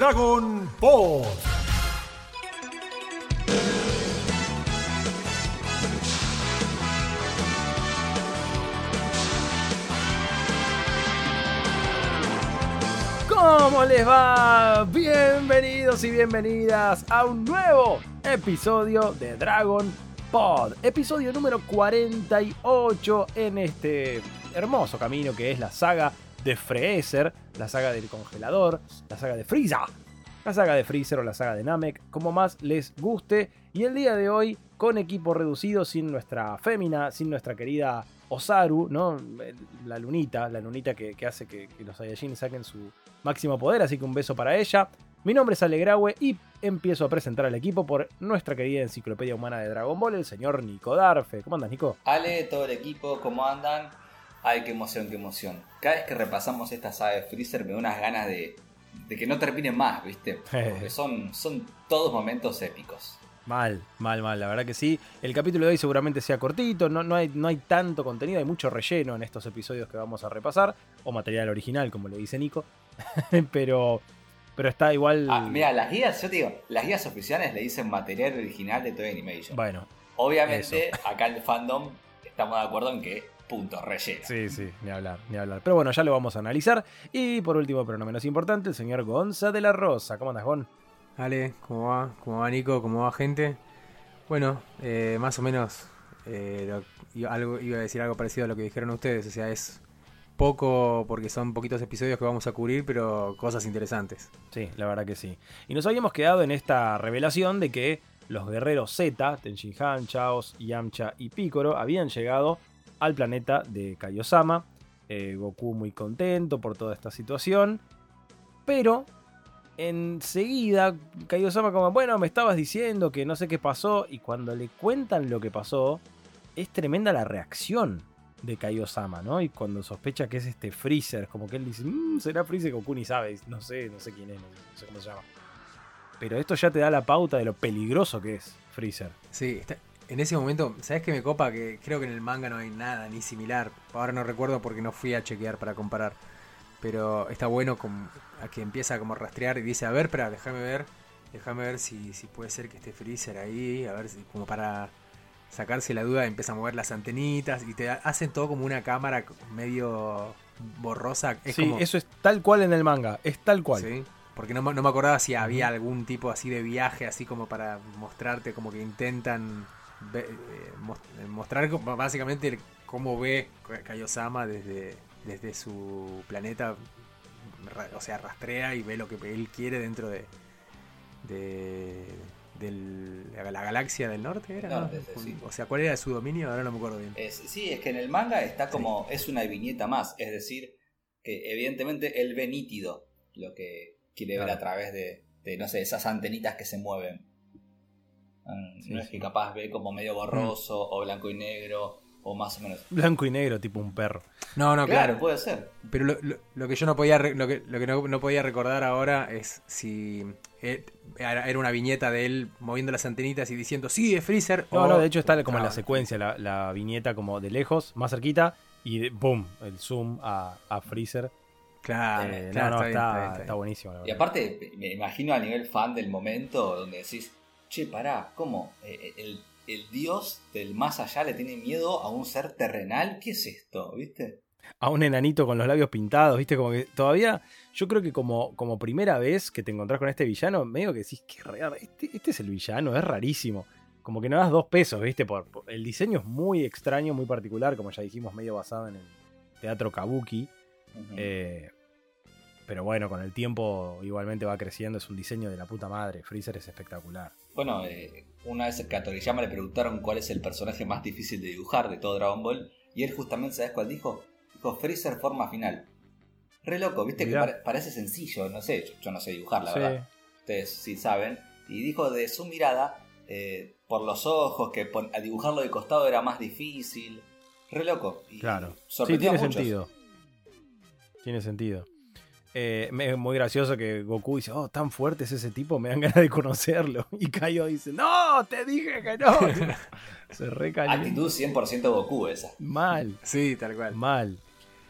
Dragon Ball. ¿Cómo les va? Bienvenidos y bienvenidas a un nuevo episodio de Dragon Pod. Episodio número 48 en este hermoso camino que es la saga de Freezer, la saga del congelador, la saga de Frieza, la saga de Freezer o la saga de Namek, como más les guste. Y el día de hoy, con equipo reducido, sin nuestra fémina, sin nuestra querida Osaru, ¿no? La lunita, la lunita que, hace que, los Saiyajin saquen su máximo poder, así que un beso para ella. Mi nombre es Alegraue y empiezo a presentar al equipo por nuestra querida enciclopedia humana de Dragon Ball, el señor Nico Darfe. ¿Cómo andas, Nico? Ale, todo el equipo, ¿cómo andan? Ay, qué emoción, qué emoción. Cada vez que repasamos esta saga de Freezer me da unas ganas de, de que no termine más, ¿viste? Porque son, son todos momentos épicos. Mal, mal, mal, la verdad que sí. El capítulo de hoy seguramente sea cortito, no, no, hay, no hay tanto contenido, hay mucho relleno en estos episodios que vamos a repasar, o material original, como le dice Nico. pero, pero está igual. Ah, mira, las guías, yo te digo, las guías oficiales le dicen material original de Toy Animation. Bueno. Obviamente, acá en el fandom estamos de acuerdo en que punto, relleno. Sí, sí, ni hablar, ni hablar. Pero bueno, ya lo vamos a analizar. Y por último, pero no menos importante, el señor Gonza de la Rosa. ¿Cómo andas, Gon? Ale, ¿cómo va? ¿Cómo va Nico? ¿Cómo va gente? Bueno, eh, más o menos eh, lo- iba- algo, iba a decir algo parecido a lo que dijeron ustedes. O sea, es poco porque son poquitos episodios que vamos a cubrir, pero cosas interesantes. Sí, la verdad que sí. Y nos habíamos quedado en esta revelación de que los guerreros Z, Tenshin Han, Chaos, Yamcha y Piccolo, habían llegado al planeta de Kaiosama. Eh, Goku muy contento por toda esta situación. Pero enseguida Kaiosama como, bueno, me estabas diciendo que no sé qué pasó. Y cuando le cuentan lo que pasó, es tremenda la reacción de Kaiosama, ¿no? Y cuando sospecha que es este Freezer, como que él dice, "Mm, será Freezer Goku ni sabe, no sé, no sé quién es, no sé cómo se llama. Pero esto ya te da la pauta de lo peligroso que es Freezer. Sí, está- en ese momento, ¿sabes qué me copa? Que creo que en el manga no hay nada ni similar. Ahora no recuerdo porque no fui a chequear para comparar. Pero está bueno como, a que empieza como a rastrear y dice, a ver, espera, déjame ver. Déjame ver si, si puede ser que esté Freezer ahí. A ver si como para sacarse la duda empieza a mover las antenitas y te ha- hacen todo como una cámara medio borrosa. Es sí, como, eso es tal cual en el manga, es tal cual. Sí, porque no, no me acordaba si había algún tipo así de viaje, así como para mostrarte, como que intentan ve- eh, eh, mostrar básicamente cómo ve Ka- Kaiosama desde, desde su planeta, o sea, rastrea y ve lo que él quiere dentro de, la galaxia del norte, ¿era? no? Norte, sí. O sea, ¿cuál era su dominio? Ahora no me acuerdo bien. Es- sí, es que en el manga está como, es una viñeta más, es decir, que evidentemente él ve nítido lo que quiere ver a través de, de, no sé, esas antenitas que se mueven. Mm, Sí, no es sí. que capaz ve como medio borroso o blanco y negro o más o menos. Blanco y negro, tipo un perro. No, no, claro, claro. puede ser. Pero lo, lo- lo que yo no podía lo que, lo que no, no podía recordar ahora es si eh, era, era una viñeta de él moviendo las antenitas y diciendo sí es Freezer. No, o- no, de hecho está como en la secuencia, la, la viñeta como de lejos, más cerquita, y de- boom, el zoom a, a Freezer. Claro, Eh, claro, no, no, está, bien, está, bien, buenísimo. La Y aparte, me imagino a nivel fan del momento donde decís, che, pará, ¿cómo? Eh, El, el dios del más allá le tiene miedo a un ser terrenal? ¿Qué es esto? ¿Viste? a un enanito con los labios pintados, ¿viste? Como que todavía, yo creo que como, como primera vez que te encontrás con este villano, medio que decís, qué raro, este, este es el villano, es rarísimo. Como que no das dos pesos, ¿viste? Por, por- el diseño es muy extraño, muy particular, como ya dijimos, medio basado en el teatro kabuki. Eh, pero bueno, con el tiempo igualmente va creciendo, es un diseño de la puta madre. Freezer es espectacular. Bueno, eh, una vez que a Toriyama le preguntaron cuál es el personaje más difícil de dibujar de todo Dragon Ball, y él justamente, ¿sabes cuál dijo? Dijo Freezer forma final. Re loco, viste Mirá. que pare- parece sencillo, no sé, yo, yo no sé dibujar, la Sí. verdad. Ustedes sí saben. Y dijo de su mirada, eh, por los ojos, que pon- a dibujarlo de costado era más difícil. Re loco. Y Claro. Sí, tiene a sentido. Tiene sentido. Eh, es muy gracioso que Goku dice, oh, tan fuerte es ese tipo, me dan ganas de conocerlo. Y Kaio dice, no, te dije que no. Se recalienta. Actitud 100% Goku esa. Mal, Sí, tal cual. mal.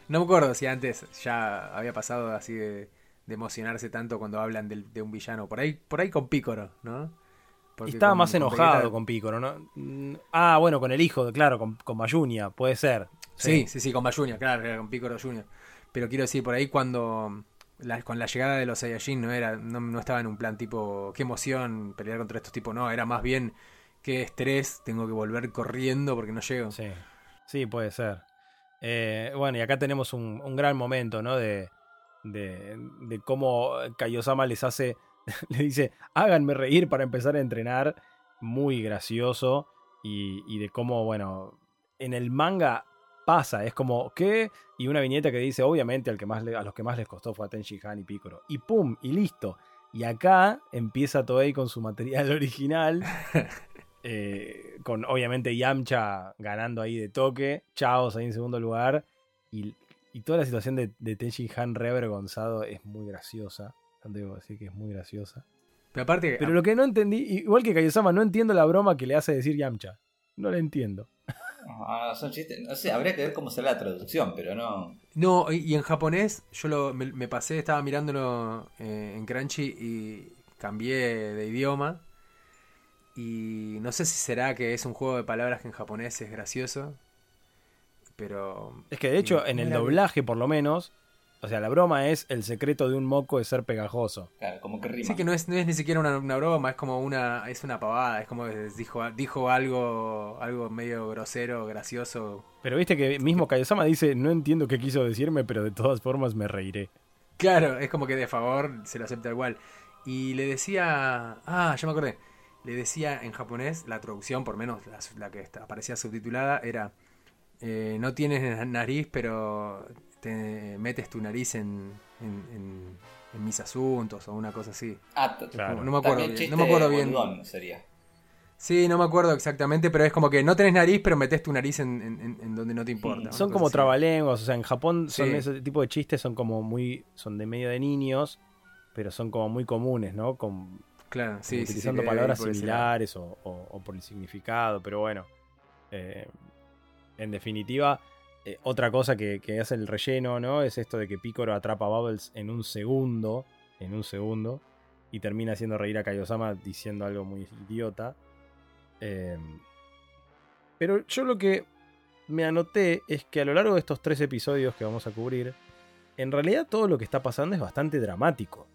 No me acuerdo si antes ya había pasado así de, de emocionarse tanto cuando hablan de, un villano. Por ahí, por ahí con Pícoro, ¿no? estaba más enojado con Pícoro, ¿no? Mm, ah, bueno, con el hijo, claro, con, con Mayunia, puede ser. Sí, sí, sí, con Mayunia, claro, con Pícoro Junior. Pero quiero decir, por ahí cuando con la llegada de los Saiyajin no era no, estaba en un plan tipo qué emoción pelear contra estos tipos, no, era más bien qué estrés, tengo que volver corriendo porque no llego. Sí, sí puede ser. Eh, bueno, y acá tenemos un, un gran momento, ¿no? De, de, de cómo Kaiosama les hace, le dice, háganme reír para empezar a entrenar, muy gracioso, y, y de cómo, bueno, en el manga pasa, es como, ¿qué? Y una viñeta que dice, obviamente, al que más a los que más les costó fue a Tenchi Han y Piccolo. Y pum, y listo. Y acá empieza Toei con su material original. Eh, con obviamente Yamcha ganando ahí de toque. Chaos ahí en segundo lugar. Y, toda la situación de, de Tenchi Han reavergonzado es muy graciosa. Debo decir que es muy graciosa. Pero aparte. Pero lo que no entendí, igual que Kaiosama, no entiendo la broma que le hace decir Yamcha. No la entiendo. Ah, son chistes. No sé, habría que ver cómo será la traducción, pero no. No, y, en japonés, yo lo, me, pasé, estaba mirándolo eh, en Crunchy y cambié de idioma. Y no sé si será que es un juego de palabras que en japonés es gracioso. Pero. Es que de hecho, en el doblaje, por lo menos, o sea, la broma es el secreto de un moco de ser pegajoso. Claro, como que rima. Sí, que no es, no es ni siquiera una, broma, es como una es una pavada, es como dijo, dijo algo algo medio grosero, gracioso. Pero viste que mismo Kayosama dice, no entiendo qué quiso decirme, pero de todas formas me reiré. Claro, es como que de favor se lo acepta igual. Y le decía, ah, ya me acordé, le decía en japonés, la traducción, por menos la, que aparecía subtitulada, era, eh, no tienes nariz, pero te metes tu nariz en, en, mis asuntos o una cosa así. Ah, claro. No, me acuerdo bien. No me acuerdo bien. sería. Sí, no me acuerdo exactamente, pero es como que no tenés nariz, pero metes tu nariz en, donde no te importa. son como trabalenguas, o sea, en Japón son ese tipo de chistes, son como muy, son de medio de niños, pero son como muy comunes, ¿no? Con, claro, sí, utilizando palabras similares o, por el significado, pero bueno, eh, en definitiva, eh, otra cosa que, hace el relleno, ¿no? Es esto de que Picoro atrapa a Bubbles en un segundo. En un segundo. Y termina haciendo reír a Kaiosama diciendo algo muy idiota. Em, pero yo lo que me anoté es que a lo largo de estos tres episodios que vamos a cubrir, en realidad todo lo que está pasando es bastante dramático.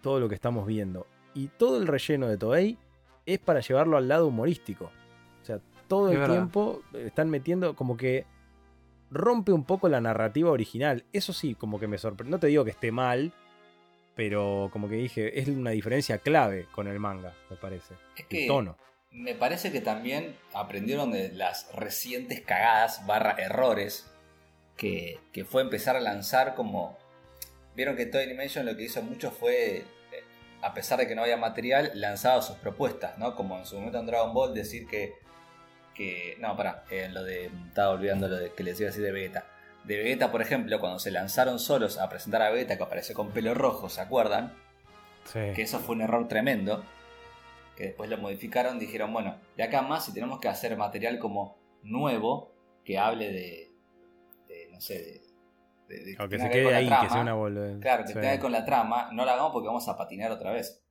Todo lo que estamos viendo. Y todo el relleno de Toei es para llevarlo al lado humorístico. O sea, todo el tiempo están metiendo como que rompe un poco la narrativa original. Eso sí, como que me sorprende. No te digo que esté mal, pero como que dije, es una diferencia clave con el manga, me parece. Es que el tono. Me parece que también aprendieron de las recientes cagadas barra errores que, fue empezar a lanzar como... Vieron que Toy Animation lo que hizo mucho fue, eh, a pesar de que no había material, lanzaba sus propuestas, ¿no? Como en su momento en Dragon Ball decir que que. No, pará, eh, lo de. Estaba olvidando lo de, que les iba a decir de Vegeta. De Vegeta, por ejemplo, cuando se lanzaron solos a presentar a Vegeta, que apareció con pelo rojo, ¿se acuerdan? Sí. Que eso fue un error tremendo. Que después lo modificaron, dijeron, bueno, de acá más, si tenemos que hacer material como nuevo, que hable de. de no sé, de. que, se quede ahí, que sea una bola. Claro, que sí. quede con la trama, no la hagamos porque vamos a patinar otra vez.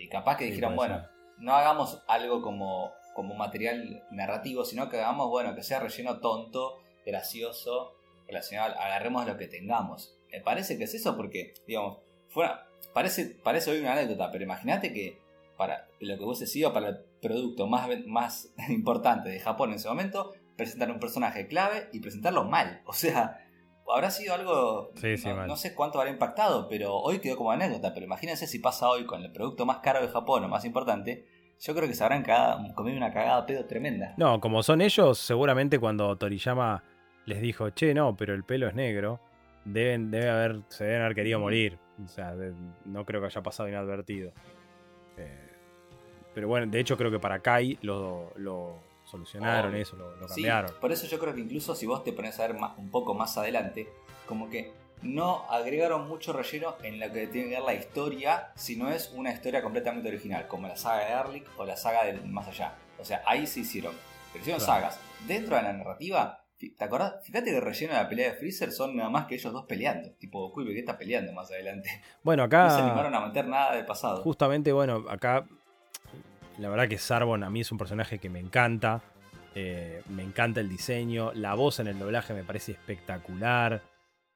Y capaz que dijeron, bueno, no hagamos algo como como material narrativo, sino que hagamos, bueno, que sea relleno tonto, gracioso, relacionado, agarremos lo que tengamos. Me parece que es eso porque, digamos, fuera, parece, parece hoy una anécdota, pero imagínate que para lo que vos sido para el producto más, más importante de Japón en ese momento, presentar un personaje clave y presentarlo mal. O sea, habrá sido algo, no, no, sé cuánto habrá impactado, pero hoy quedó como anécdota, pero imagínense si pasa hoy con el producto más caro de Japón o más importante, yo creo que se habrán comido una cagada pedo tremenda. No, como son ellos, seguramente cuando Toriyama les dijo, che, no, pero el pelo es negro, deben, debe haber, se deben haber querido morir. O sea, no creo que haya pasado inadvertido. Eh, pero bueno, de hecho creo que para Kai lo, solucionaron eso, lo, cambiaron. por eso yo creo que incluso si vos te pones a ver un poco más adelante, como que no agregaron mucho relleno en lo que tiene que ver la historia, si no es una historia completamente original, como la saga de Erlich o la saga del más allá. O sea, ahí se hicieron. Pero hicieron sagas. Dentro de la narrativa ¿Te acordás? Fíjate que el relleno de la pelea de Freezer son nada más que ellos dos peleando. Tipo Goku y Vegeta peleando más adelante. Bueno, acá. No se animaron a meter nada del pasado. Justamente, bueno, acá. La verdad que Sarbon a mí es un personaje que me encanta. Eh, me encanta el diseño. La voz en el doblaje me parece espectacular.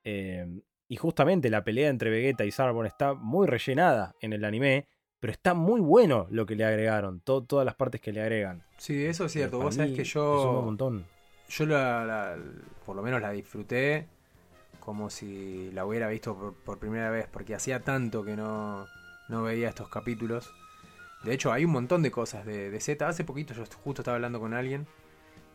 Eh, y justamente la pelea entre Vegeta y Sarbon está muy rellenada en el anime. Pero está muy bueno lo que le agregaron. todas las partes que le agregan. Sí, eso es cierto. Vos sabés que yo. Un montón yo la, por lo menos la disfruté como si la hubiera visto por, primera vez, porque hacía tanto que no, no, veía estos capítulos. De hecho, hay un montón de cosas de, de Z. Hace poquito yo justo estaba hablando con alguien,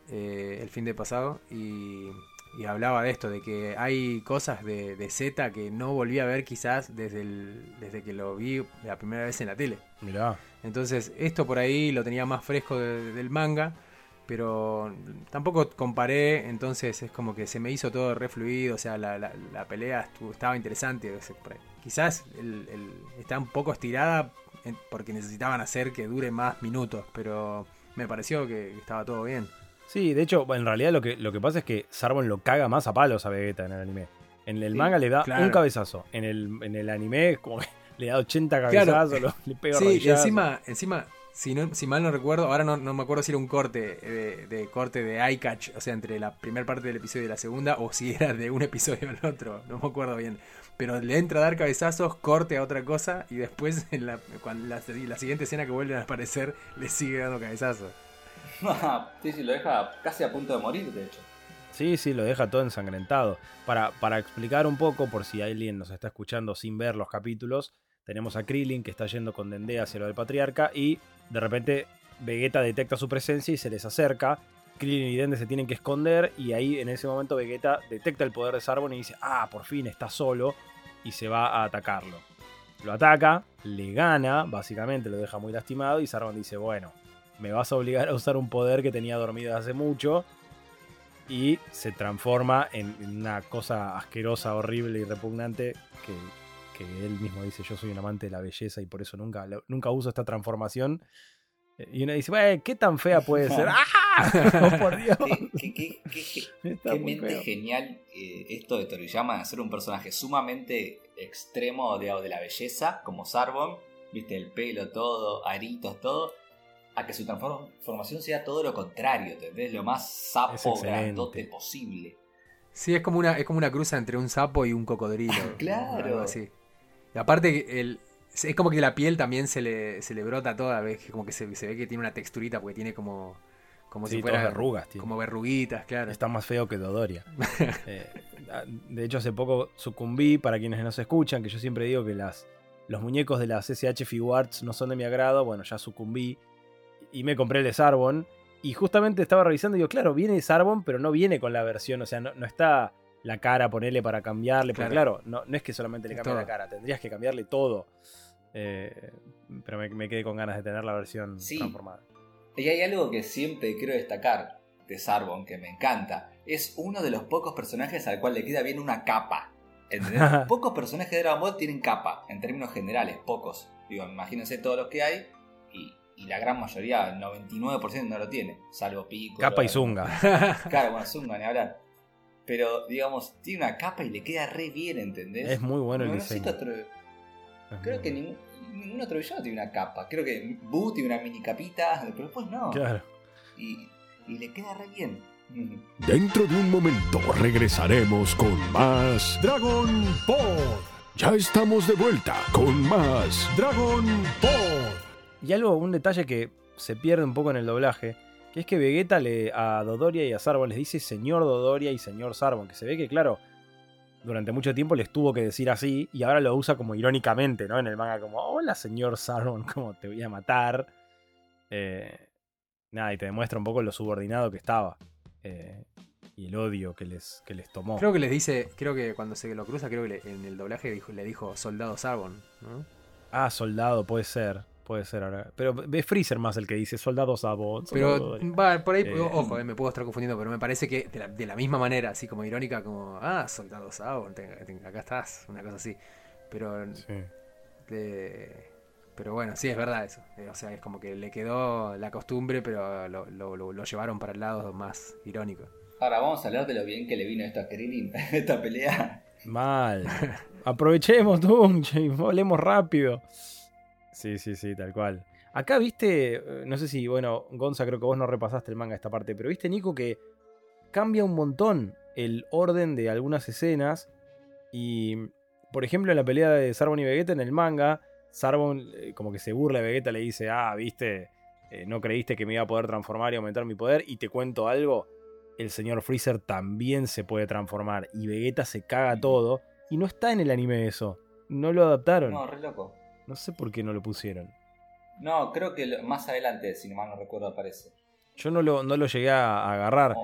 eh, el fin de pasado, y, y, hablaba de esto, de que hay cosas de, de, Z que no volví a ver quizás desde, el, desde que lo vi la primera vez en la tele. Mirá. Entonces, esto por ahí lo tenía más fresco del manga pero tampoco comparé, entonces es como que se me hizo todo refluido, o sea, la, la, pelea estaba interesante. Quizás está un poco estirada porque necesitaban hacer que dure más minutos, pero me pareció que estaba todo bien. Sí, de hecho, en realidad lo que, lo que pasa es que Sarbon lo caga más a palos a Vegeta en el anime. En el manga le da un cabezazo, en el, en el anime como le da 80 cabezazos, le pega Sí, y encima, encima si, si mal no recuerdo, ahora no, me acuerdo si era un corte de, corte de eye catch, o sea, entre la primera parte del episodio y la segunda, o si era de un episodio al otro, no me acuerdo bien. Pero le entra a dar cabezazos, corte a otra cosa, y después en la, la, siguiente escena que vuelve a aparecer, le sigue dando cabezazos. sí, sí, lo deja casi a punto de morir, de hecho. Sí, sí, lo deja todo ensangrentado. Para, para explicar un poco, por si alguien nos está escuchando sin ver los capítulos, tenemos a Krillin que está yendo con Dende hacia lo del patriarca y de repente Vegeta detecta su presencia y se les acerca. Krillin y Dende se tienen que esconder y ahí en ese momento Vegeta detecta el poder de Sarbon y dice, ah, por fin está solo y se va a atacarlo. Lo ataca, le gana, básicamente lo deja muy lastimado y Sarbon dice, bueno, me vas a obligar a usar un poder que tenía dormido hace mucho y se transforma en una cosa asquerosa, horrible y repugnante que que él mismo dice, yo soy un amante de la belleza y por eso nunca, nunca uso esta transformación. Y uno dice, ¿qué tan fea puede ser? ¡Ah! ¡Oh, por Dios! ¿Qué, mente genial eh, esto de Toriyama de hacer un personaje sumamente extremo de, de la belleza, como Sarbon, viste, el pelo, todo, aritos, todo, a que su transformación sea todo lo contrario, ¿entendés? Lo más sapo, grandote posible. Sí, es como una, es como una cruza entre un sapo y un cocodrilo. claro. así. Y aparte, el, es como que la piel también se le, se le brota toda, ¿ves? Como que se, ve que tiene una texturita porque tiene como. Como si fuera. verrugas, tío. Como verruguitas, claro. Está más feo que Dodoria. Eh, de hecho, hace poco sucumbí, para quienes no se escuchan, que yo siempre digo que las, los muñecos de las SH Figuarts no son de mi agrado. Bueno, ya sucumbí. Y me compré el de Sarbon. Y justamente estaba revisando y digo, claro, viene Sarbon, pero no viene con la versión. O sea, no, no está la cara, ponerle para cambiarle. Porque claro, no, no es que solamente le cambie la cara, tendrías que cambiarle todo. Eh, pero me, quedé con ganas de tener la versión transformada. Y hay algo que siempre quiero destacar de Sarbon, que me encanta. Es uno de los pocos personajes al cual le queda bien una capa. pocos personajes de Dragon Ball tienen capa, en términos generales, pocos. Digo, imagínense todos los que hay y, la gran mayoría, el 99% no lo tiene, salvo Pico. Capa y Zunga. claro, bueno, Zunga, ni hablar. Pero, digamos, tiene una capa y le queda re bien, ¿entendés? Es muy bueno el diseño. Creo que ningún, otro villano tiene una capa. Creo que Boo tiene una mini capita, pero después no. Claro. Y, le queda re bien. Dentro de un momento regresaremos con más Dragon Ball. Ya estamos de vuelta con más Dragon Ball. Y algo, un detalle que se pierde un poco en el doblaje es que Vegeta le, a Dodoria y a Sarbon les dice señor Dodoria y señor Sarbon, que se ve que, claro, durante mucho tiempo les tuvo que decir así y ahora lo usa como irónicamente, ¿no? En el manga como, hola señor Sarbon, como te voy a matar. Eh, nada, y te demuestra un poco lo subordinado que estaba. Eh, y el odio que les, que les tomó. Creo que les dice, creo que cuando se lo cruza, creo que en el doblaje dijo, le dijo soldado Sarbon, ¿no? Ah, soldado, puede ser. Puede ser ahora. Pero es Freezer más el que dice soldados a Pero va, por ahí, eh, ojo, eh, me puedo estar confundiendo, pero me parece que de la, misma manera, así como irónica, como, ah, soldados a acá estás, una cosa así. Pero. pero bueno, sí, es verdad eso. Eh, o sea, es como que le quedó la costumbre, pero lo, lo, llevaron para el lado más irónico. Ahora vamos a hablar de lo bien que le vino esto a Krillin, esta pelea. Mal. Aprovechemos, y volemos rápido. Sí, sí, sí, tal cual. Acá viste, eh, no sé si, bueno, Gonza, creo que vos no repasaste el manga esta parte, pero viste, Nico, que cambia un montón el orden de algunas escenas. Y, por ejemplo, en la pelea de Sarbon y Vegeta en el manga, Sarbon eh, como que se burla de Vegeta, le dice, ah, viste, eh, no creíste que me iba a poder transformar y aumentar mi poder. Y te cuento algo, el señor Freezer también se puede transformar. Y Vegeta se caga todo. Y no está en el anime eso. No lo adaptaron. No, re loco. No sé por qué no lo pusieron. No, creo que más adelante, si mal no recuerdo, aparece. Yo no lo, no lo llegué a agarrar.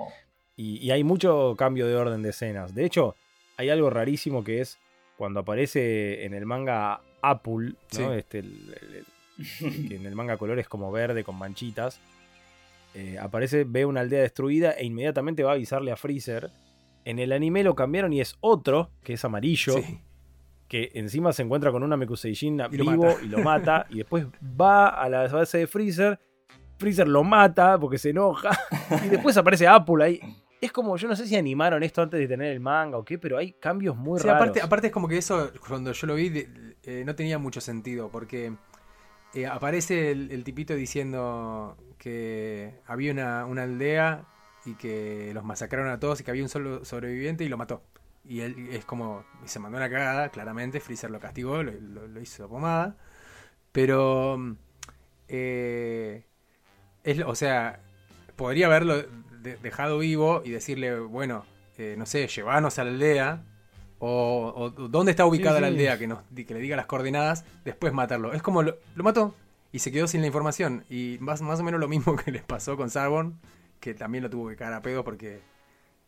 Y, hay mucho cambio de orden de escenas. De hecho, hay algo rarísimo que es cuando aparece en el manga Apple, ¿no? Este, que en el manga color es como verde con manchitas. Eh, aparece, ve una aldea destruida e inmediatamente va a avisarle a Freezer. En el anime lo cambiaron y es otro, que es amarillo. Que encima se encuentra con una Mekuseijin vivo y lo mata. y después va a la base de Freezer. Freezer lo mata porque se enoja. y después aparece Apple ahí. Es como, yo no sé si animaron esto antes de tener el manga o qué, pero hay cambios muy sí, Aparte, aparte es como que eso, cuando yo lo vi, eh, no tenía mucho sentido. Porque eh, aparece el, tipito diciendo que había una, aldea y que los masacraron a todos y que había un solo sobreviviente y lo mató. Y él es como, se mandó una cagada, claramente, Freezer lo castigó, lo, hizo pomada. Pero, eh, es, o sea, podría haberlo dejado vivo y decirle, bueno, eh, no sé, llevanos a la aldea o, dónde está ubicada la aldea, que, nos, que le diga las coordenadas, después matarlo. Es como lo, mató y se quedó sin la información. Y más, más o menos lo mismo que les pasó con Sarbon, que también lo tuvo que cagar a pedo porque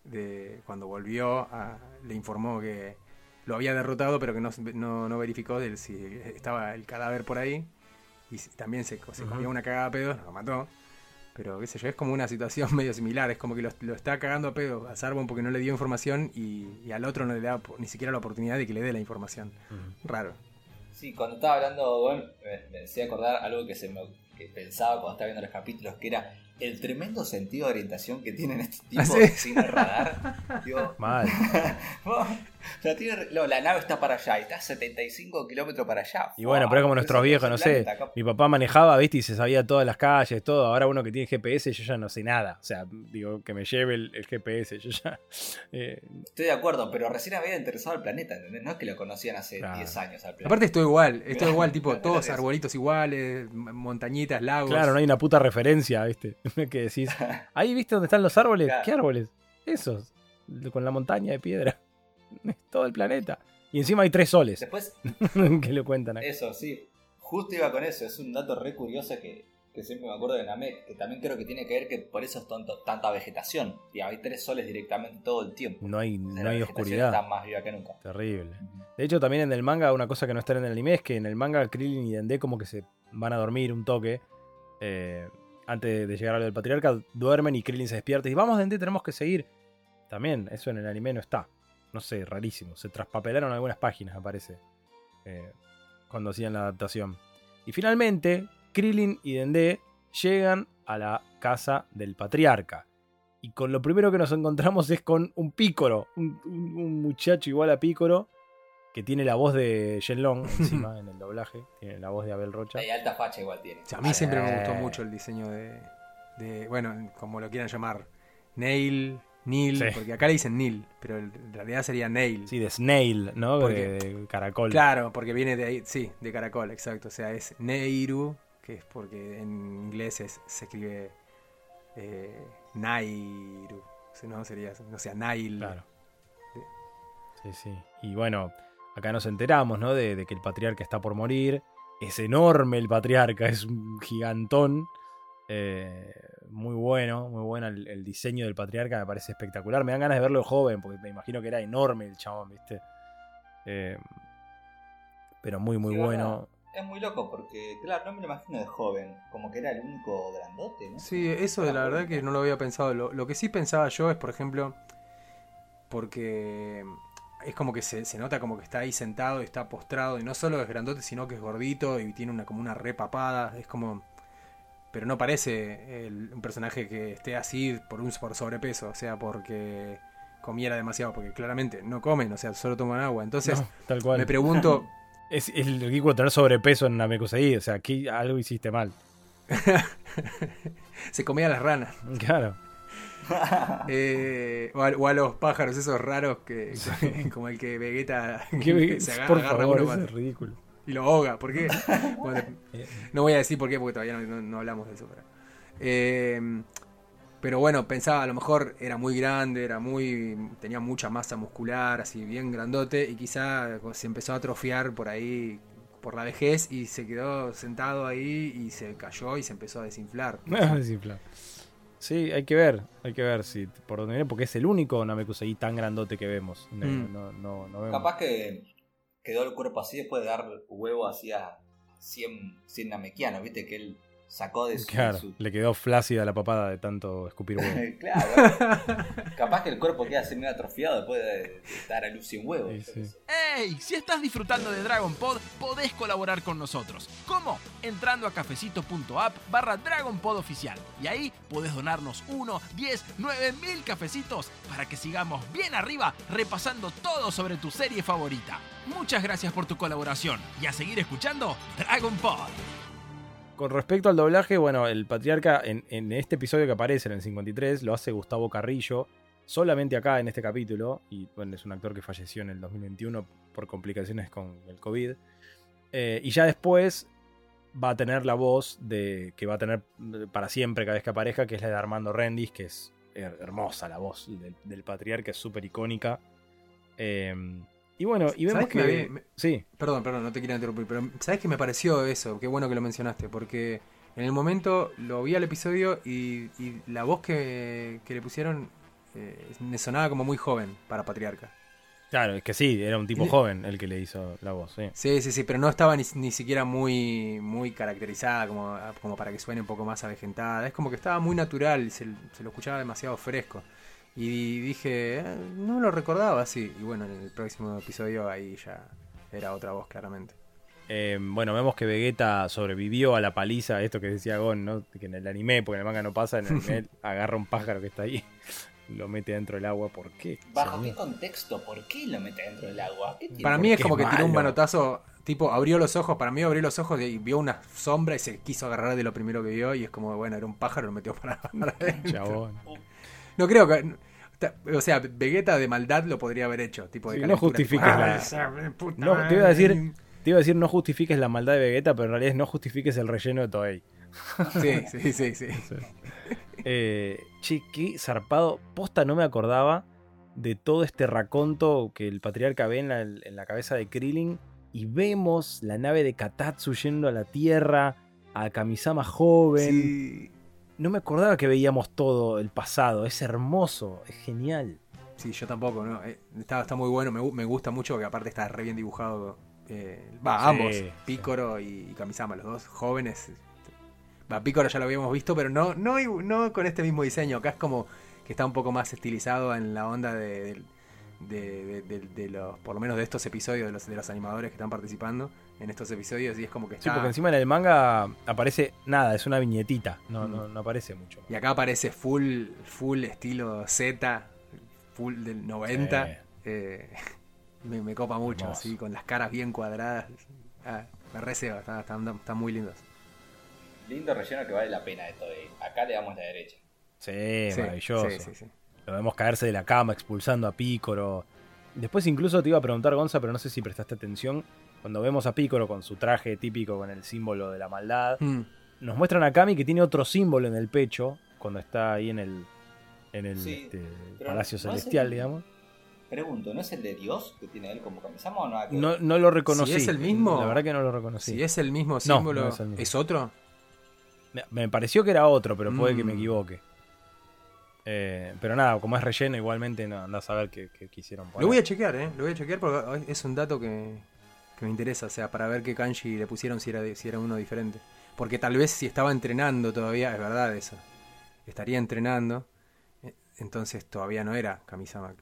de, cuando volvió le informó que lo había derrotado, pero que no, no, verificó de si estaba el cadáver por ahí. Y también se, se comió una cagada a pedo, lo mató. Pero qué sé yo, es como una situación medio similar. Es como que lo, está cagando a pedo a Sarbon porque no le dio información y, al otro no le da ni siquiera la oportunidad de que le dé la información. Raro. Sí, cuando estaba hablando, bueno, me, decía acordar algo que se me que pensaba cuando estaba viendo los capítulos, que era el tremendo sentido de orientación que tienen este tipo ¿Ah, sin el radar. Mal. la nave está para allá y está a 75 kilómetros para allá. Y bueno, pero como nuestros viejos, no sé. Mi papá manejaba, viste, y se sabía todas las calles, todo. Ahora uno que tiene GPS, yo ya no sé nada. O sea, digo, que me lleve el, GPS, yo ya. Eh, estoy de acuerdo, pero recién había interesado al planeta, ¿entendés? No es que lo conocían hace 10 años al planeta. Aparte, estoy igual, estoy igual, tipo, todos arbolitos iguales, montañitas, lagos. Claro, no hay una puta referencia, viste. que decís, ahí viste dónde están los árboles. ¿Qué árboles? Esos, con la montaña de piedra. Es todo el planeta. Y encima hay tres soles. Después. que le cuentan ahí. Eso, sí. Justo iba con eso. Es un dato re curioso que, siempre me acuerdo de Namek. Que también creo que tiene que ver que por eso es tanta vegetación. Y hay tres soles directamente todo el tiempo. No hay, no hay oscuridad. Está más viva que nunca. Terrible. De hecho, también en el manga, una cosa que no está en el anime es que en el manga Krillin y Dende como que se van a dormir un toque. Eh, antes de llegar al del patriarca, duermen y Krillin se despierta y vamos, Dende, tenemos que seguir. También, eso en el anime no está no sé, rarísimo. Se traspapelaron algunas páginas, aparece. Eh, cuando hacían la adaptación. Y finalmente, Krillin y Dende llegan a la casa del patriarca. Y con lo primero que nos encontramos es con un pícoro. Un, muchacho igual a pícoro. Que tiene la voz de Shenlong encima en el doblaje. Tiene la voz de Abel Rocha. Y alta facha igual tiene. a mí siempre me gustó mucho el diseño de, de. Bueno, como lo quieran llamar. Nail, Neil, porque acá le dicen Neil, pero en realidad sería Nail. Sí, de Snail, ¿no? de, caracol. Claro, porque viene de ahí, sí, de caracol, exacto. O sea, es Neiru, que es porque en inglés se escribe eh, Nairu. No sería, no sea Nail. Claro. Sí, sí. Y bueno, acá nos enteramos, ¿no? De, de que el patriarca está por morir. Es enorme el patriarca, es un gigantón. Eh, muy bueno, muy bueno el, diseño del patriarca, me parece espectacular. Me dan ganas de verlo joven, porque me imagino que era enorme el chabón, ¿viste? Eh, pero muy, muy bueno. Es muy loco porque, claro, no me lo imagino de joven, como que era el único grandote, ¿no? Sí, eso de la verdad que no lo había pensado. Lo, que sí pensaba yo es, por ejemplo, porque es como que se, se, nota como que está ahí sentado y está postrado, y no solo es grandote, sino que es gordito y tiene una como una repapada, es como pero no parece el- un personaje que esté así por un por sobrepeso, o sea, porque comiera demasiado, porque claramente no comen, o sea, solo toman agua. Entonces, No, tal cual. me pregunto, Es, es ridículo tener sobrepeso en Namekusei. O sea, aquí algo hiciste mal. se comía a las ranas. Claro. Eh, o, a, o a los pájaros esos raros que, como el que Vegeta Qué- se agarra, por agarra favor, uno es ridículo. Y lo ahoga. ¿Por qué? Bueno, no voy a decir por qué porque todavía no, no- no hablamos de eso. Pero, Eh, pero bueno, pensaba a lo mejor era muy grande, era muy tenía mucha masa muscular, así bien grandote y quizá se empezó a atrofiar por ahí por la vejez y se quedó sentado ahí y se cayó y se empezó a desinflar. No. Sí, hay que ver, hay que ver si por dónde viene, porque es el único Namekusei tan grandote que vemos. No, Mm. no, no, no vemos. Capaz que quedó el cuerpo así después de dar huevo así a 100, 100 namequianos, viste que él sacó de su... Claro, su- le quedó flácida la papada de tanto escupir huevo. claro. Capaz que el cuerpo queda así medio atrofiado después de, dar a luz sin huevo. Sí, sí. ¡Ey! Si estás disfrutando de Dragon Pod, podés colaborar con nosotros. ¿Cómo? Entrando a cafecito.app barra Dragon Pod oficial. Y ahí podés donarnos 1, 10, 9 mil cafecitos para que sigamos bien arriba repasando todo sobre tu serie favorita. Muchas gracias por tu colaboración y a seguir escuchando Dragon Pod. Con respecto al doblaje, bueno, el patriarca en, este episodio que aparece en el 53 lo hace Gustavo Carrillo, solamente acá en este capítulo, y bueno, es un actor que falleció en el 2021 por complicaciones con el COVID. Eh, y ya después va a tener la voz de que va a tener para siempre cada vez que aparezca, que es la de Armando Rendis, que es her- hermosa la voz del, patriarca, es súper icónica. Eh, y bueno, y vemos ¿Sabes que... me Sí, Perdón, perdón, no te quiero interrumpir, pero ¿sabes qué me pareció eso? Qué bueno que lo mencionaste, porque en el momento lo vi al episodio y, y la voz que, que le pusieron eh, me sonaba como muy joven para Patriarca. claro, es que sí, era un tipo joven el que le hizo la voz, sí. Sí, sí, sí, pero no estaba ni, ni siquiera muy, muy caracterizada como, como para que suene un poco más avejentada. Es como que estaba muy natural, se, se lo escuchaba demasiado fresco. Y dije, "Eh, no lo recordaba así. Y bueno, en el próximo episodio ahí ya era otra voz, claramente. Eh, bueno, vemos que Vegeta sobrevivió a la paliza, esto que decía Gon, ¿no? Que en el anime, porque en el manga no pasa, en el anime agarra un pájaro que está ahí, lo mete dentro del agua, ¿por qué? ¿Bajo qué contexto? ¿Por qué lo mete dentro del agua? Para mí es como es que tiró un manotazo, tipo abrió los ojos, para mí abrió los ojos y vio una sombra y se quiso agarrar de lo primero que vio y es como, bueno, era un pájaro, lo metió para, para. Chabón. No creo que... O sea, Vegeta de maldad lo podría haber hecho, tipo de Sí, no justifiques la- "Ah, No, te madre". iba a decir, te iba a decir no justifiques la maldad de Vegeta, pero en realidad es no justifiques el relleno de Toei. Sí, sí, sí, sí. Eh, che, qué zarpado. Posta no me acordaba de todo este raconto que el patriarca ve en la, en la cabeza de Krillin. Y vemos la nave de Katatsu yendo a la Tierra, a Kamisama joven. Sí, No me acordaba que veíamos todo el pasado. Es hermoso, es genial. sí, yo tampoco, ¿no? Eh, Está, está muy bueno, me, me gusta mucho porque aparte está re bien dibujado. eh, Va, Sí, ambos, sí. Picoro y, y Kamisama, los dos jóvenes. Va, Picoro ya lo habíamos visto, pero no, no, no con este mismo diseño. Acá es como que está un poco más estilizado en la onda de, de, de- de- de los, por lo menos de estos episodios, de los, de los animadores que están participando en estos episodios. Y es como que Sí, está... porque encima en el manga aparece nada, es una viñetita. No, Mm. no, no aparece mucho. Y acá aparece full, full estilo Z, full del 90. Sí. Eh, me, me copa mucho, Hermoso. así, con las caras bien cuadradas. Ah, me receba, están, están, están muy lindos. Lindo relleno que vale la pena de todo. eh. Acá le damos la derecha. Sí, Sí, maravilloso. sí, sí, sí. Lo vemos caerse de la cama expulsando a Pícoro. Después incluso te iba a preguntar, Gonza, pero no sé si prestaste atención. Cuando vemos a Pícoro con su traje típico con el símbolo de la maldad, Mm, nos muestran a Kami que tiene otro símbolo en el pecho cuando está ahí en el, en el Sí, este, Palacio no Celestial, el- digamos. Pregunto, ¿no es el de Dios que tiene él como Kamisama o nada que No, no lo reconocí. Si es el mismo- La verdad que no lo reconocí. Si es el mismo símbolo, no es el mismo. ¿es otro? Me, me pareció que era otro, pero puede que me Mm. equivoque. Eh, pero nada, como es relleno, igualmente no andás a ver qué, qué quisieron poner. Lo voy a chequear, ¿eh? Lo voy a chequear porque es un dato que, que me interesa, o sea, para ver qué kanji le pusieron si era, de- si era uno diferente. Porque tal vez si estaba entrenando todavía, es verdad eso. Estaría entrenando, eh, entonces todavía no era Kamisama.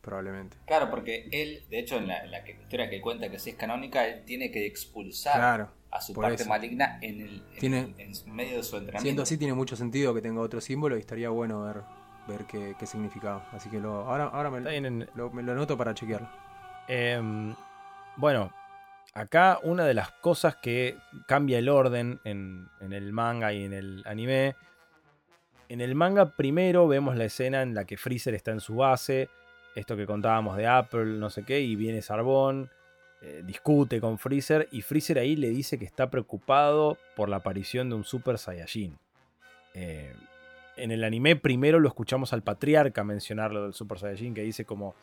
probablemente. Claro, porque él, de hecho, en la, historia que cuenta que sí es canónica, él tiene que expulsar a su parte maligna en el en, medio de su entrenamiento. Siendo así, tiene mucho sentido que tenga otro símbolo y estaría bueno ver ver qué, qué significado. Así que lo, ahora, ahora me, lo, me lo anoto para chequearlo. Em, bueno, acá una de las cosas que cambia el orden en, en el manga y en el anime. En el manga primero vemos la escena en la que Freezer está en su base esto que contábamos de Apple, no sé qué, y viene Sarbón, eh, discute con Freezer, y Freezer ahí le dice que está preocupado por la aparición de un Super Saiyajin. Eh, en el anime primero lo escuchamos al patriarca mencionar lo del Super Saiyajin, que dice como,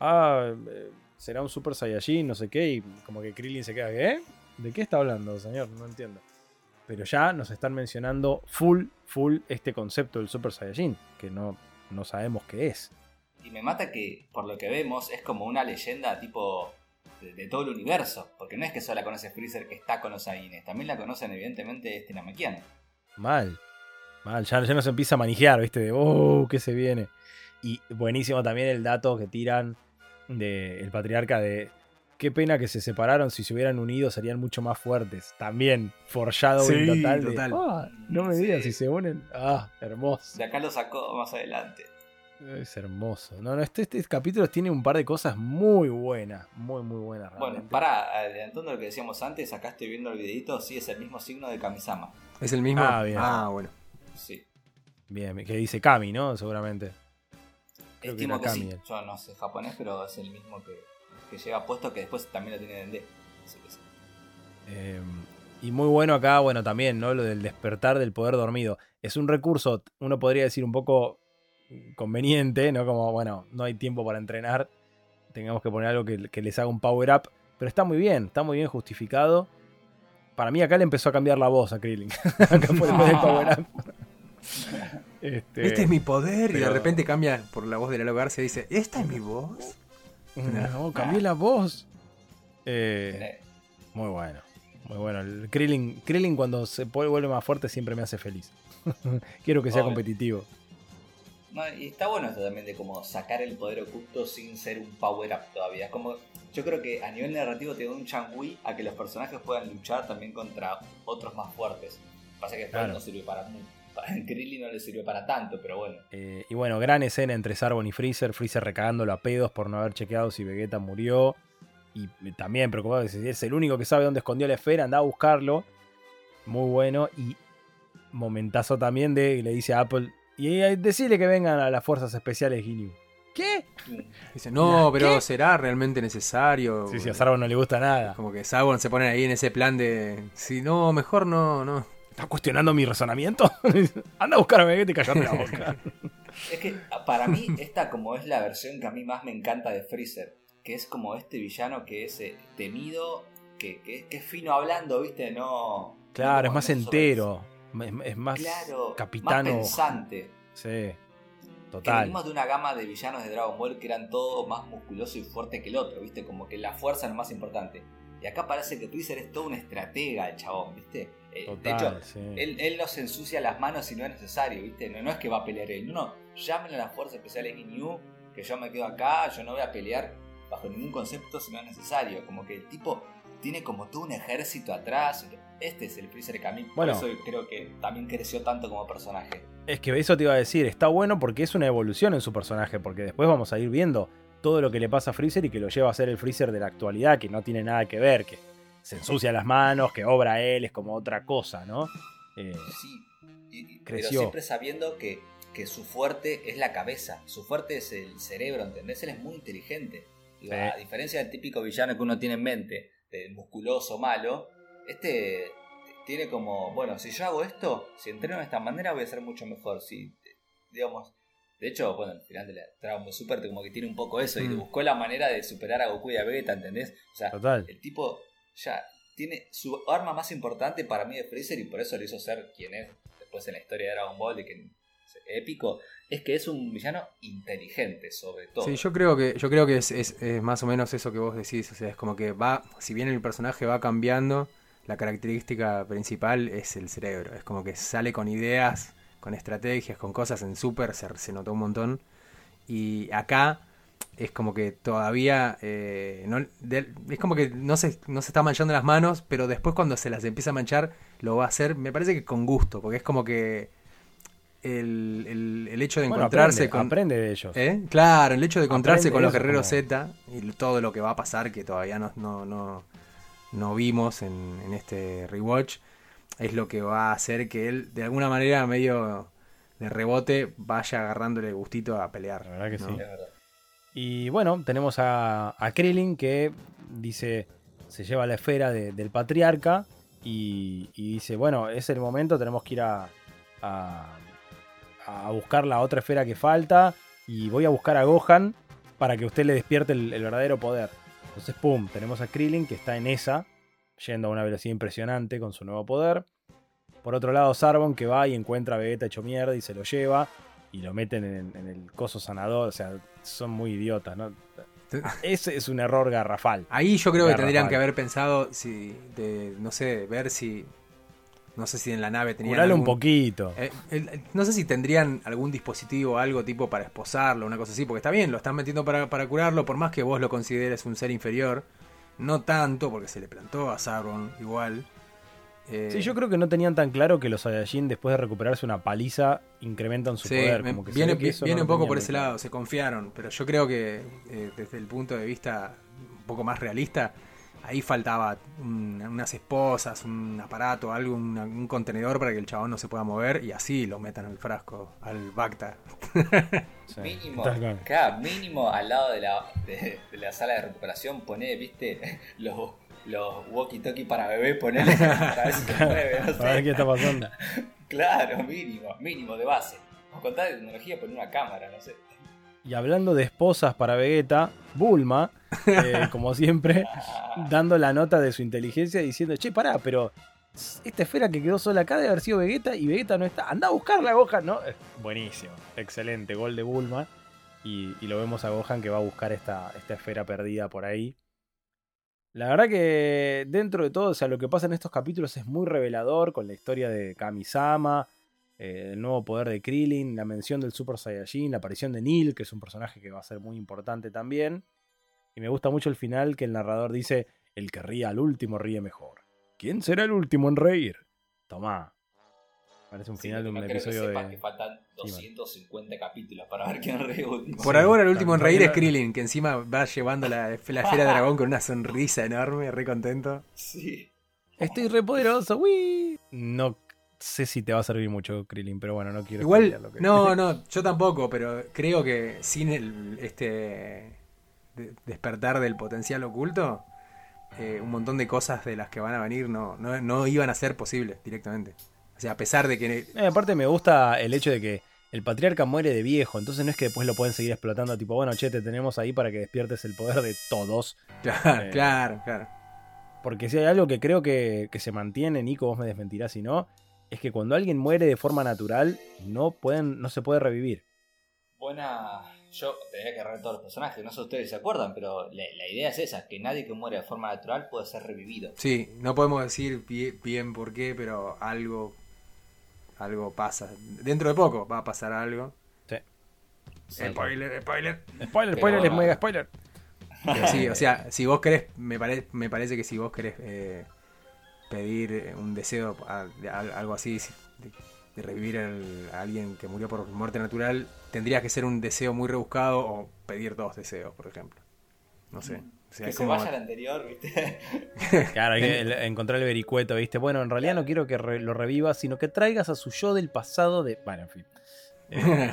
ah, eh, será un Super Saiyajin, no sé qué, y como que Krillin se queda, ¿qué? ¿De qué está hablando, señor? No entiendo. Pero ya nos están mencionando full, full este concepto del Super Saiyajin, que no, no sabemos qué es. Y me mata que, por lo que vemos, es como una leyenda tipo de, todo el universo. Porque no es que solo la conoce Freezer que está con los Aines, también la conocen evidentemente este Namekian. Mal, mal, ya, ya no se empieza a manejar, ¿viste? De, oh, ¿qué se viene? Y buenísimo también el dato que tiran del patriarca de qué pena que se separaron, si se hubieran unido serían mucho más fuertes. También forjado sí, total. total. Ah, no me digas, si se unen. Ah, hermoso. De acá lo sacó más adelante. Es hermoso. No, no, este, este, capítulo tiene un par de cosas muy buenas. Muy, muy buenas. Bueno, para, adelantando lo que decíamos antes, acá estoy viendo el videito, sí, es el mismo signo de Kamisama. ¿Es el mismo? Ah, bien. Ah, bueno. Sí. Bien, que dice Kami, ¿no? Seguramente. Creo Estimo que, sí. Yo no sé japonés, pero es el mismo que, que lleva puesto, que después también lo tiene en D. Así que sí. Em, y muy bueno acá, bueno, también, ¿no? Lo del despertar del poder dormido. Es un recurso, uno podría decir un poco conveniente, ¿no? Como, bueno, no hay tiempo para entrenar, tengamos que poner algo que, les haga un power up, pero está muy bien, está muy bien justificado. Para mí acá le empezó a cambiar la voz a Krillin. acá por el power up. Este, este, es mi poder y de repente cambia por la voz de la se dice, ¿esta es mi voz? No, cambié la voz. Eh, muy bueno. Muy bueno. El Krillin, Krillin cuando se vuelve más fuerte siempre me hace feliz. Quiero que sea competitivo y está bueno esto también de como sacar el poder oculto sin ser un power up todavía. Es como, yo creo que a nivel narrativo te da un changui a que los personajes puedan luchar también contra otros más fuertes. Pasa que después no sirve para para Krillin no le sirvió para tanto, pero bueno. Eh, y bueno, gran escena entre Sarbon y Freezer. Freezer recagándolo a pedos por no haber chequeado si Vegeta murió. Y también preocupado, si es el único que sabe dónde escondió la esfera, anda a buscarlo. Muy bueno. Y momentazo también de le dice a Apple, y decirle que vengan a las fuerzas especiales Ginyu. ¿Qué? Dice, no, pero ¿será realmente necesario? Sí, sí, a Sarbon no le gusta nada. Como que Sarbon se pone ahí en ese plan de. Si no, mejor no, no. ¿Estás cuestionando mi razonamiento? Anda a buscar a Vegeta y callate la boca. es que para mí, esta como es la versión que a mí más me encanta de Freezer. Que es como este villano que es eh, temido, que, que, es fino hablando, ¿viste? No. Claro, es más entero. Es, más capitano. Más pensante. Sí. Total. Que venimos de una gama de villanos de Dragon Ball que eran todos más musculosos y fuertes que el otro, ¿viste? Como que la fuerza es lo más importante. Y acá parece que Freezer es todo un estratega, el chabón, ¿viste? Eh, de hecho, él, él, no se ensucia las manos si no es necesario, ¿viste? No, es que va a pelear él. No, no. Llamen a las fuerzas especiales Ginyu, que yo me quedo acá, yo no voy a pelear bajo ningún concepto si no es necesario. Como que el tipo tiene como todo un ejército atrás este es el Freezer que a mí bueno, por eso creo que también creció tanto como personaje. Es que eso te iba a decir, está bueno porque es una evolución en su personaje, porque después vamos a ir viendo todo lo que le pasa a Freezer y que lo lleva a ser el Freezer de la actualidad, que no tiene nada que ver, que se ensucia las manos, que obra él, es como otra cosa, ¿no? Eh, sí, creció. pero siempre sabiendo que, que, su fuerte es la cabeza, su fuerte es el cerebro, ¿entendés? Él es muy inteligente. A diferencia del típico villano que uno tiene en mente, del musculoso malo, este tiene como, bueno, si yo hago esto, si entreno de esta manera voy a ser mucho mejor. Si, digamos, de hecho, bueno, al final de la Dragon Ball Super como que tiene un poco eso y mm. buscó la manera de superar a Goku y a Vegeta, ¿entendés? O sea, el tipo ya tiene su arma más importante para mí de Freezer y por eso lo hizo ser quien es después en la historia de Dragon Ball y que épico, es que es un villano inteligente sobre todo. Sí, yo creo que, yo creo que es, es, es más o menos eso que vos decís, o sea, es como que va, si bien el personaje va cambiando, la característica principal es el cerebro. Es como que sale con ideas, con estrategias, con cosas en Super, se, se notó un montón. Y acá es como que todavía eh, no, de- es como que no se, no se está manchando las manos, pero después cuando se las empieza a manchar lo va a hacer, me parece que con gusto, porque es como que el, el- el hecho de Bueno, encontrarse aprende, con... aprende de ellos. ¿Eh? Claro, el hecho de encontrarse Aprende con los guerreros como- Z y todo lo que va a pasar que todavía no, no, no, no vimos en, en este rewatch es lo que va a hacer que él de alguna manera medio de rebote vaya agarrándole gustito a pelear. La verdad que ¿no? sí. Verdad. Y bueno, tenemos a, a Krillin que dice, se lleva la esfera de- del patriarca y, dice, bueno, es el momento, tenemos que ir a, a, a buscar la otra esfera que falta y voy a buscar a Gohan para que usted le despierte el, el verdadero poder. Entonces, ¡pum! Tenemos a Krillin que está en esa, yendo a una velocidad impresionante con su nuevo poder. Por otro lado, Sarbon que va y encuentra a Vegeta hecho mierda y se lo lleva y lo meten en, en el coso sanador. O sea, son muy idiotas, ¿no? Ese es un error garrafal. Ahí yo creo que tendrían que haber pensado si de no sé, ver si no sé si en la nave tenían Curalo un algún- poquito. Eh, no sé si tendrían algún dispositivo o algo tipo para esposarlo, una cosa así, porque está bien, lo están metiendo para, para curarlo, por más que vos lo consideres un ser inferior, no tanto, porque se le plantó a Sauron igual. Eh, Sí, yo creo que no tenían tan claro que los Saiyajin después de recuperarse una paliza incrementan su sí, poder. me- Como que se viene ve que eso viene no un poco por ese claro. lado, se confiaron, pero yo creo que eh, desde el punto de vista un poco más realista, ahí faltaba un- unas esposas, un aparato, algo, un contenedor para que el chabón no se pueda mover y así lo metan al frasco, al Bacta. Sí, Mínimo, claro, mínimo al lado de la, de, de la sala de recuperación poné, viste, los, los walkie-talkie para bebé, ponele para ver si se mueve, no Para ver qué está pasando. Claro, mínimo, mínimo de base. Con tal de tecnología poner una cámara, no sé. Y hablando de esposas para Vegeta, Bulma, eh, como siempre, dando la nota de su inteligencia diciendo, che, pará, pero esta esfera que quedó sola acá debe haber sido Vegeta y Vegeta no está. Anda a buscarla, Gohan, ¿no? Buenísimo, excelente, gol de Bulma. Y, y lo vemos a Gohan que va a buscar esta, esta esfera perdida por ahí. La verdad que dentro de todo, o sea, lo que pasa en estos capítulos es muy revelador con la historia de Kamisama, eh, el nuevo poder de Krillin, la mención del Super Saiyajin, la aparición de Neil, que es un personaje que va a ser muy importante también. Y me gusta mucho el final que el narrador dice, el que ríe al último ríe mejor. ¿Quién será el último en reír? Tomá. Parece un Sí, final de no un que episodio sepas de... que faltan 250 capítulos para ver quién último. Por Sí, ahora el último en reír es. Krillin, que encima va llevando la, la esfera dragón con una sonrisa enorme, re contento. Sí. Estoy re poderoso, ¡wii! No sé si te va a servir mucho, Krillin, pero bueno, no quiero... Igual, lo que- no, no, yo tampoco, pero creo que sin el, este de- despertar del potencial oculto, eh, un montón de cosas de las que van a venir no, no, no iban a ser posibles directamente. Sea, a pesar de que... Eh, aparte me gusta el hecho de que el patriarca muere de viejo, entonces no es que después lo pueden seguir explotando, tipo, bueno, che, te tenemos ahí para que despiertes el poder de todos. Claro, Eh. claro, claro. Porque si hay algo que creo que, que se mantiene, Nico, vos me desmentirás si no, es que cuando alguien muere de forma natural, no, pueden, no se puede revivir. Buena. Yo tendría que agarrar todos los personajes, no sé si ustedes se acuerdan, pero la, la idea es esa: que nadie que muere de forma natural puede ser revivido. Sí, no podemos decir bien, bien por qué, pero algo, algo pasa. Dentro de poco va a pasar algo. Sí. Spoiler, spoiler. Spoiler, spoiler, es mega spoiler. Pero sí, o sea, si vos querés, me, pare- me parece que si vos querés eh, pedir eh, un deseo, a- algo así, de, de revivir al- a alguien que murió por muerte natural, tendría que ser un deseo muy rebuscado o pedir dos deseos, por ejemplo. No sé. O que se vaya al anterior, ¿viste? Claro, hay que encontrar el vericueto, ¿viste? Bueno, en realidad no quiero que re- lo revivas, sino que traigas a su yo del pasado de... Bueno, en fin.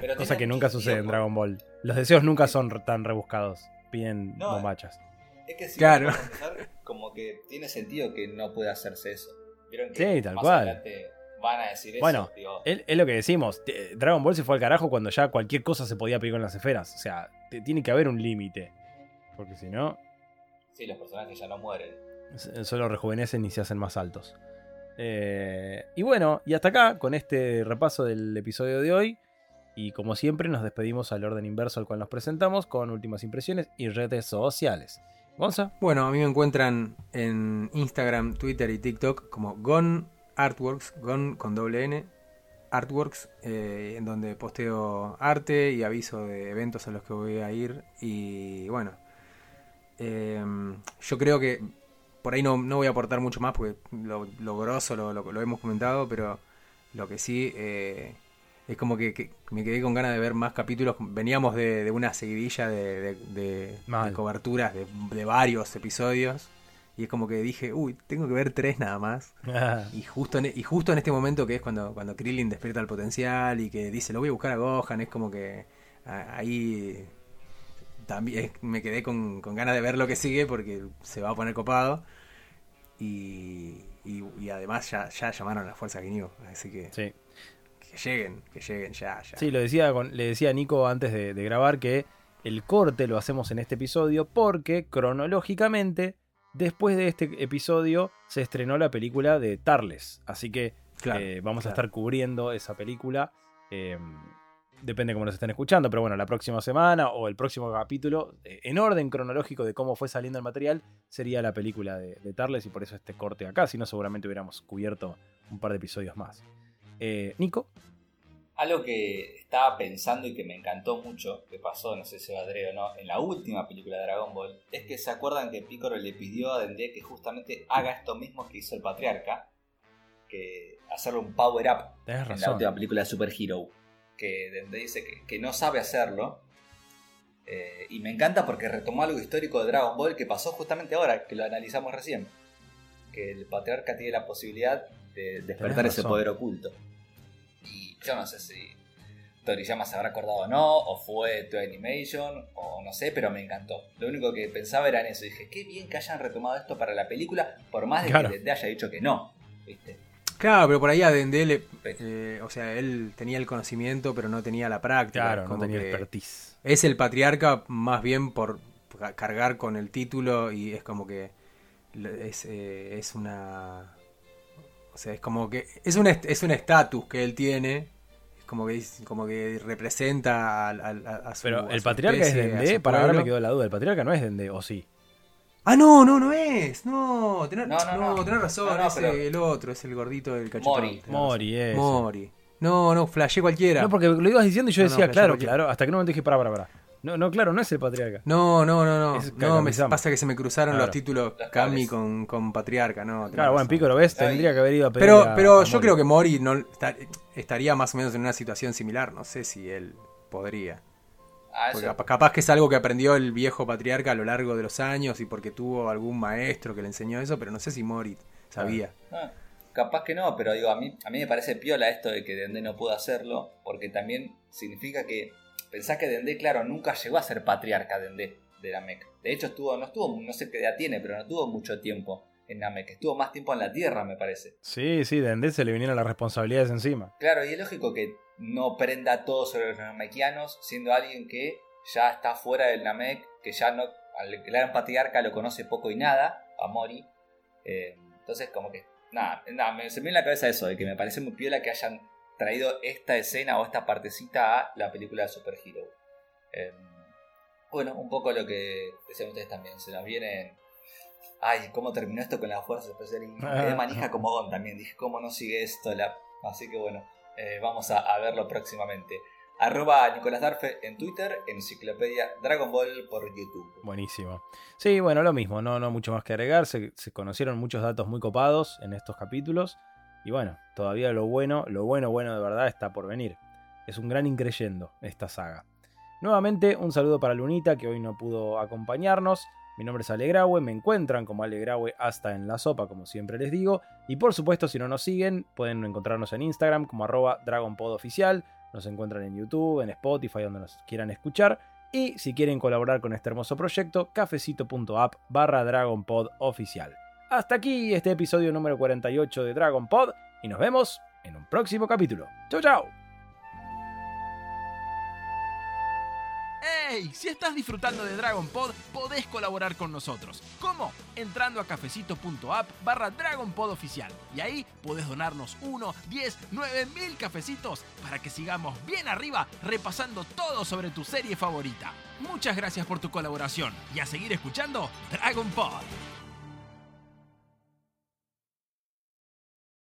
Pero Cosa que nunca sucede en Dragon Ball. Los deseos nunca son tan rebuscados. Piden No, bombachas. Es que si Claro. pensar, como que tiene sentido que no pueda hacerse eso. ¿Vieron que Sí, tal cual. adelante van a decir eso? Bueno, Es, lo que decimos. Dragon Ball se fue al carajo cuando ya cualquier cosa se podía pedir con las esferas. O sea, tiene que haber un límite. Porque si no, sí, los personajes ya no mueren. solo rejuvenecen y se hacen más altos. Eh, y bueno, y hasta acá con este repaso del episodio de hoy. Y como siempre, nos despedimos al orden inverso al cual nos presentamos con últimas impresiones y redes sociales. Gonza, Bueno, a mí me encuentran en Instagram, Twitter y TikTok como Gon Artworks, Gon con doble N. Artworks, eh, en donde posteo arte y aviso de eventos a los que voy a ir. Y bueno, em, yo creo que por ahí no, no, voy a aportar mucho más porque lo, lo grosso lo, lo, hemos comentado, pero lo que sí eh, es como que, me quedé con ganas de ver más capítulos. Veníamos de, una seguidilla de, de, coberturas de, varios episodios. Y es como que dije, uy, tengo que ver tres nada más. y, justo en, y justo en este momento que es cuando, cuando Krillin despierta el potencial y que dice, lo voy a buscar a Gohan, es como que ahí también me quedé con, ganas de ver lo que sigue porque se va a poner copado. Y, y, además ya, ya llamaron a la fuerza Ginyu, así que... Sí. Que lleguen, que lleguen ya, ya. Sí, lo decía le decía a Nico antes de grabar que el corte lo hacemos en este episodio porque cronológicamente Después de este episodio se estrenó la película de Tarles, así que eh, vamos a estar cubriendo esa película. Em, depende de cómo nos estén escuchando, pero bueno, la próxima semana o el próximo capítulo, eh, en orden cronológico de cómo fue saliendo el material, sería la película de, de, Tarles y por eso este corte acá, si no seguramente hubiéramos cubierto un par de episodios más. Eh, Nico. Algo que estaba pensando y que me encantó mucho, que pasó, no sé si va a o no, en la última película de Dragon Ball, es que se acuerdan que Piccolo le pidió a Dende que justamente haga esto mismo que hizo el patriarca, que hacerle un power up en la última película de Super Hero, que Dende dice que, no sabe hacerlo. Eh, y me encanta porque retomó algo histórico de Dragon Ball que pasó justamente ahora, que lo analizamos recién. Que el patriarca tiene la posibilidad de despertar ese poder oculto. Yo no sé si Toriyama se habrá acordado o no, o fue tu Animation, o no sé, pero me encantó. Lo único que pensaba era en eso. Dije, qué bien que hayan retomado esto para la película, por más de que Dende haya dicho que no. ¿viste? Claro, pero por ahí a Dende, eh, o sea, él tenía el conocimiento, pero no tenía la práctica. Claro, no tenía expertise. Es el patriarca más bien por cargar con el título y es como que es, eh, es una o sea, es como que es un es un estatus que él tiene, es como que como que representa a, a, su Pero el patriarca es Dende, para ahora me quedó la duda, el patriarca no es Dende, o sí. Ah, no, no, no es. No, tenés, no, no, tenés razón, es el otro, es el gordito del cachetón. Mori, Mori, es. Mori. No, no, flashé cualquiera. No, porque lo ibas diciendo y yo decía, claro, claro, hasta que no me dije, para, para, para. No, no, claro, no es el patriarca. No, no, no, no. no, me pasa que se me cruzaron los títulos Kami con, con patriarca, ¿no? Claro, bueno, Pico lo ves, tendría que haber ido a pedir Pero, pero yo creo que Mori no estaría más o menos en una situación similar. No sé si él podría. Ah, porque capaz que es algo que aprendió el viejo patriarca a lo largo de los años y porque tuvo algún maestro que le enseñó eso, pero no sé si Mori sabía. Ah, capaz que no, pero digo, a mí, a mí me parece piola esto de que Dende no pudo hacerlo, porque también significa que Pensá que Dende, claro, nunca llegó a ser patriarca Dende de Namek. De hecho, estuvo, no estuvo, no sé qué edad tiene, pero no tuvo mucho tiempo en Namek. Estuvo más tiempo en la Tierra, me parece. Sí, sí, Dende se le vinieron las responsabilidades encima. Claro, y es lógico que no prenda todo sobre los namekianos, siendo alguien que ya está fuera del Namek, que ya no, al gran patriarca lo conoce poco y nada, a Mori. Eh, entonces, como que, nada, nada me, se me viene en la cabeza eso, de que me parece muy piola que hayan traído esta escena o esta partecita a la película de Super Hero. Em, bueno, un poco lo que decían ustedes también, se nos viene... Ay, ¿cómo terminó esto con las fuerzas especiales? Quedé manija como Gon también, dije, ¿cómo no sigue esto? La... Así que bueno, eh, vamos a, verlo próximamente. Arroba Nicolás Darfe en Twitter, Enciclopedia Dragon Ball por YouTube. Buenísimo. Sí, bueno, lo mismo, no, no mucho más que agregar. se conocieron muchos datos muy copados en estos capítulos. Y bueno, todavía lo bueno, lo bueno, bueno de verdad está por venir. Es un gran increyendo esta saga. Nuevamente, un saludo para Lunita que hoy no pudo acompañarnos. Mi nombre es Alegraue, me encuentran como Alegraue hasta en la sopa, como siempre les digo. Y por supuesto, si no nos siguen, pueden encontrarnos en Instagram como arroba DragonPodOficial. Nos encuentran en YouTube, en Spotify, donde nos quieran escuchar. Y si quieren colaborar con este hermoso proyecto, cafecito.app barra DragonPodOficial. Hasta aquí este episodio número 48 de Dragon Pod y nos vemos en un próximo capítulo. ¡Chao, chao! ¡Hey! Si estás disfrutando de Dragon Pod, podés colaborar con nosotros. ¿Cómo? Entrando a cafecito.app barra Dragon. Y ahí podés donarnos 1, 10, 9 mil cafecitos para que sigamos bien arriba repasando todo sobre tu serie favorita. Muchas gracias por tu colaboración y a seguir escuchando Dragon Pod.